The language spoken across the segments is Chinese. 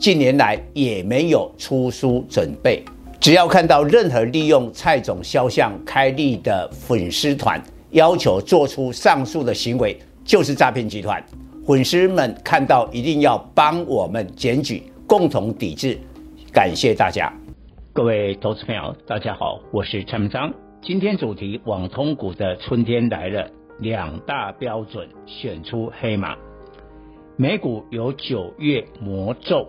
近年来也没有出书准备。只要看到任何利用蔡总肖像开立的粉丝团，要求做出上述的行为，就是诈骗集团。粉丝们看到一定要帮我们检举，共同抵制。感谢大家。各位投资朋友，大家好，我是陈明章。今天主题：网通股的春天来了，两大标准选出黑马。美股有九月魔咒，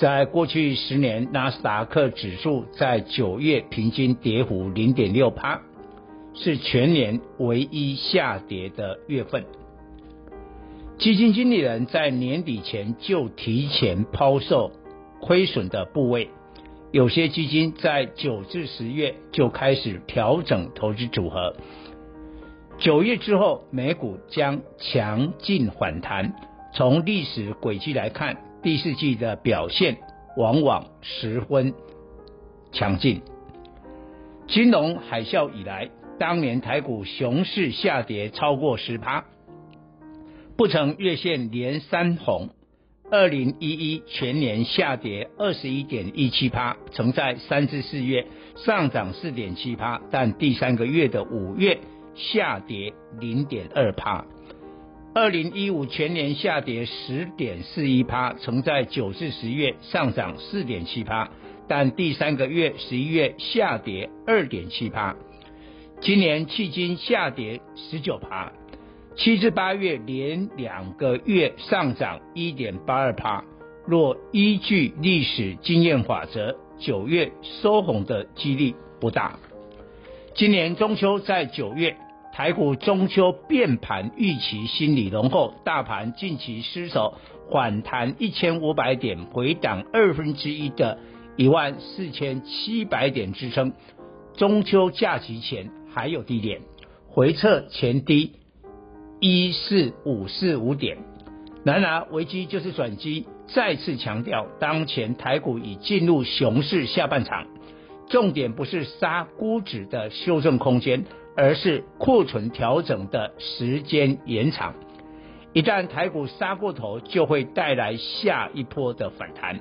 在过去十年，纳斯达克指数在九月平均跌幅零点六趴，是全年唯一下跌的月份。基金经理人在年底前就提前抛售亏损的部位。有些基金在九至十月就开始调整投资组合，九月之后美股将强劲反弹。从历史轨迹来看，第四季的表现往往十分强劲。金融海啸以来，当年台股熊市下跌超过十趴，不曾月线连三红。二零一一全年下跌二十一点一七趴，曾在三至四月上涨四点七趴，但第三个月的五月下跌零点二趴。二零一五全年下跌十点四一趴，曾在九至十月上涨四点七趴，但第三个月十一月下跌二点七趴。今年迄今下跌十九趴。七至八月连两个月上涨一点八二趴，若依据历史经验法则，九月收红的几率不大。今年中秋在九月，台股中秋变盘预期心理浓厚，大盘近期失守反弹一千五百点，回档二分之一的一万四千七百点支撑。中秋假期前还有低点，回撤前低。一四五四五点，然而危机就是转机。再次强调，当前台股已进入熊市下半场，重点不是杀估值的修正空间，而是库存调整的时间延长。一旦台股杀过头，就会带来下一波的反弹。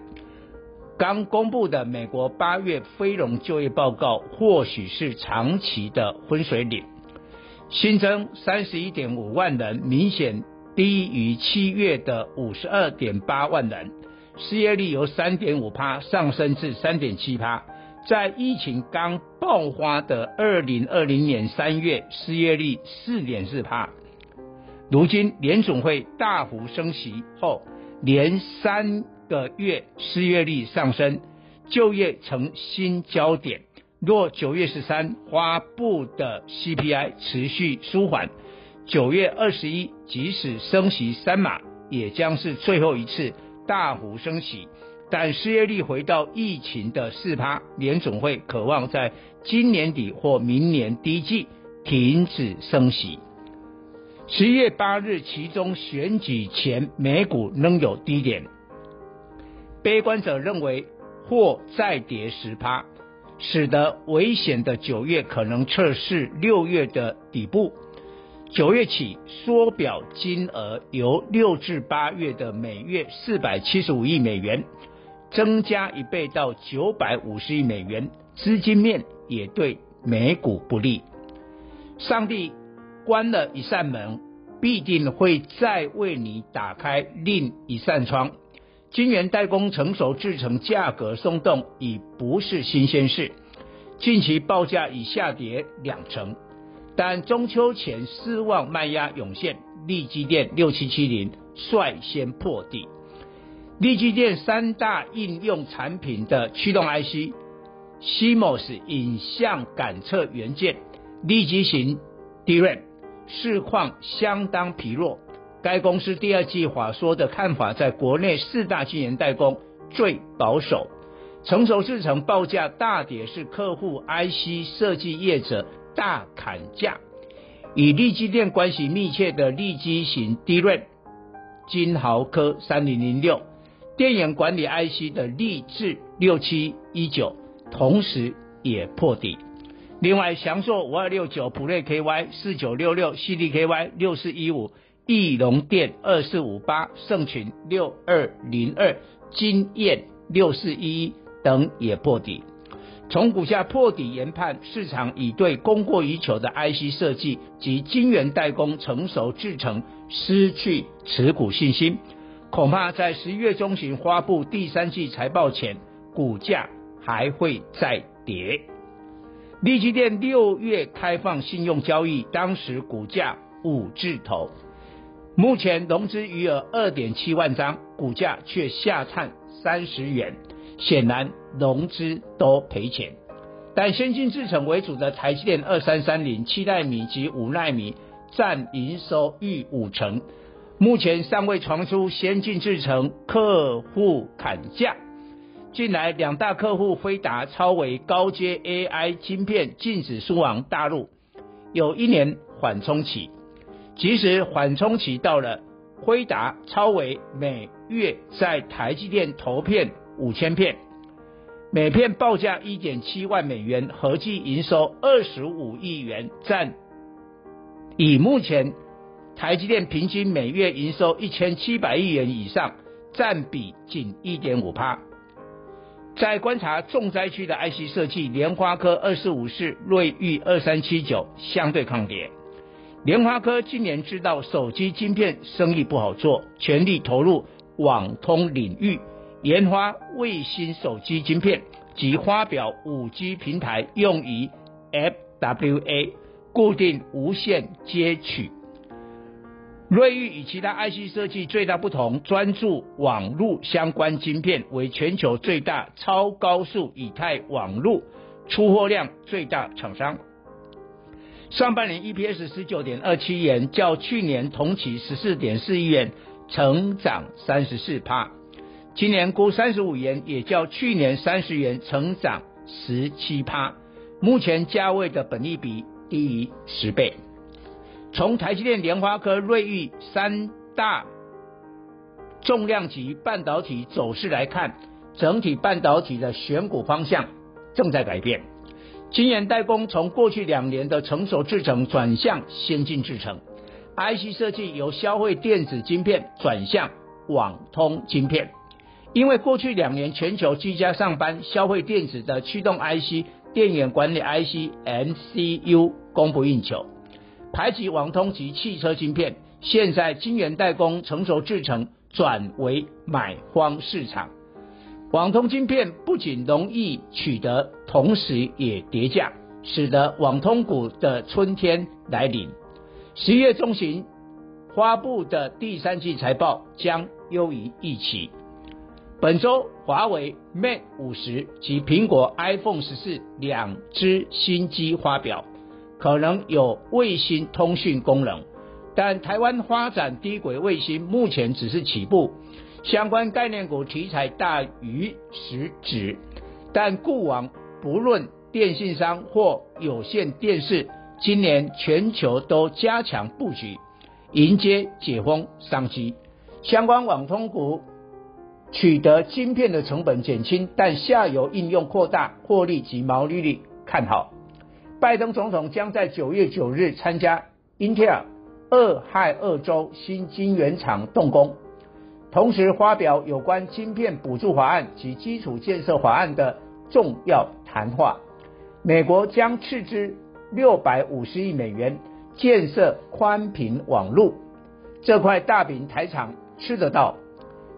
刚公布的美国八月非农就业报告，或许是长期的分水岭。新增三十一点五万人，明显低于七月的五十二点八万人。失业率由三点五趴上升至三点七趴。在疫情刚爆发的二零二零年三月，失业率四点四趴。如今联总会大幅升息后，连三个月失业率上升，就业成新焦点。若九月十三发布的 CPI 持续舒缓，九月二十一即使升息三码，也将是最后一次大幅升息。但失业率回到疫情的四趴，联总会渴望在今年底或明年第一季停止升息。十一月八日其中选举前，美股仍有低点，悲观者认为或再跌十趴。使得危险的九月可能测试六月的底部。九月起缩表金额由六至八月的每月四百七十五亿美元，增加一倍到九百五十亿美元。资金面也对美股不利。上帝关了一扇门，必定会再为你打开另一扇窗。晶圆代工成熟制成价格松动已不是新鲜事，近期报价已下跌两成，但中秋前失望卖压涌现，力积电六七七零率先破底。力积电三大应用产品的驱动 IC，CMOS 影像感测元件，立积型 DRAM 市况相当疲弱。该公司第二季法说的看法，在国内四大晶圆代工最保守，成熟制程报价大跌是客户 IC 设计业者大砍价。与力积电关系密切的立基型 DRAM 金豪科三零零六，电源管理 IC 的力志六七一九，同时也破底。另外，祥硕五二六九、普瑞 KY 四九六六、CDKY 六四一五、翼龙电二四五八、盛群六二零二、金燕六四一一等也破底。从股价破底研判，市场已对供过于求的 IC 设计及晶圆代工成熟制程失去持股信心，恐怕在十一月中旬发布第三季财报前，股价还会再跌。力积电六月开放信用交易，当时股价五字头，目前融资余额二点七万张，股价却下探三十元。显然融资都赔钱，但先进制程为主的台积电二三三零七奈米及五奈米占营收逾五成，目前尚未传出先进制程客户砍价。近来两大客户辉达、超微高阶 AI 晶片禁止输往大陆，有一年缓冲期，即使缓冲期到了，辉达、超微每月在台积电投片。五千片，每片报价一点七万美元，合计营收二十五亿元，占以目前台积电平均每月营收一千七百亿元以上，占比仅一点五趴。在观察重灾区的 IC 设计，联发科二四五四、瑞昱二三七九相对抗跌。联发科今年知道手机晶片生意不好做，全力投入网通领域。研发卫星手机晶片及发表 5G 平台用于 FWA 固定无线接取。瑞昱与其他 IC 设计最大不同，专注网络相关晶片，为全球最大超高速以太网络出货量最大厂商。上半年 EPS 十九点二七元，较去年同期十四点四亿元，成长三十四趴。今年估三十五元，也较去年三十元成长十七趴。目前价位的本益比低于十倍。从台积电、联发科、瑞昱三大重量级半导体走势来看，整体半导体的选股方向正在改变。晶圆代工从过去两年的成熟制程转向先进制程，IC 设计由消费电子晶片转向网通晶片。因为过去两年全球居家上班、消费电子的驱动 IC、电源管理 IC、MCU 供不应求，排挤网通及汽车晶片。现在晶圆代工成熟制程转为买方市场，网通晶片不仅容易取得，同时也跌价，使得网通股的春天来临。十一月中旬发布的第三季财报将优于预期。本周，华为 Mate 五十及苹果 iPhone 十四两支新机发表，可能有卫星通讯功能，但台湾发展低轨卫星目前只是起步，相关概念股题材大于实质，但过往不论电信商或有线电视，今年全球都加强布局，迎接解封商机，相关网通股。取得晶片的成本减轻，但下游应用扩大，获利及毛利率看好。拜登总统将在九月九日参加英特尔俄亥俄州新晶圆厂动工，同时发表有关晶片补助法案及基础建设法案的重要谈话。美国将斥资六百五十亿美元建设宽频网络，这块大饼台厂吃得到。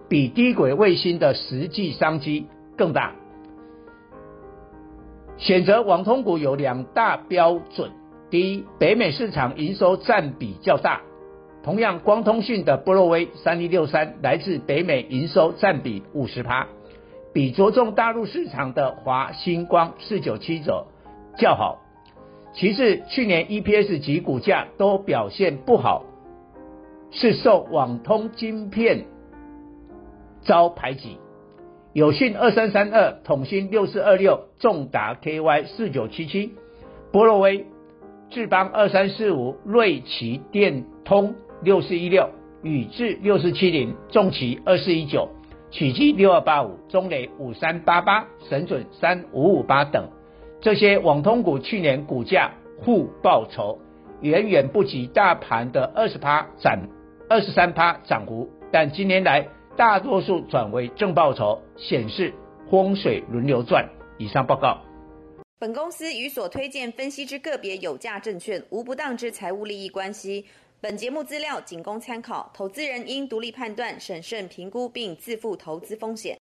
比低轨卫星的实际商机更大。选择网通股有两大标准：第一，北美市场营收占比较大。同样，光通讯的波若威三一六三来自北美，营收占比五十趴，比着重大陆市场的华星光四九七九较好。其次，去年 EPS 及股价都表现不好，是受网通晶片遭排挤。友讯二三三二、统欣六四二六、重达 KY 四九七七、波若威、智邦二三四五、瑞奇电通六四一六、宇智六四七零、重骑二四一九、曲基六二八五、中磊五三八八、神准三五五八等，这些网通股去年股价互报酬，远远不及大盘的二十趴涨二十三趴涨幅，但今年来。大多数转为正报酬，显示风水轮流转。以上报告。本公司与所推荐分析之个别有价证券无不当之财务利益关系。本节目资料仅供参考，投资人应独立判断、审慎评估并自负投资风险。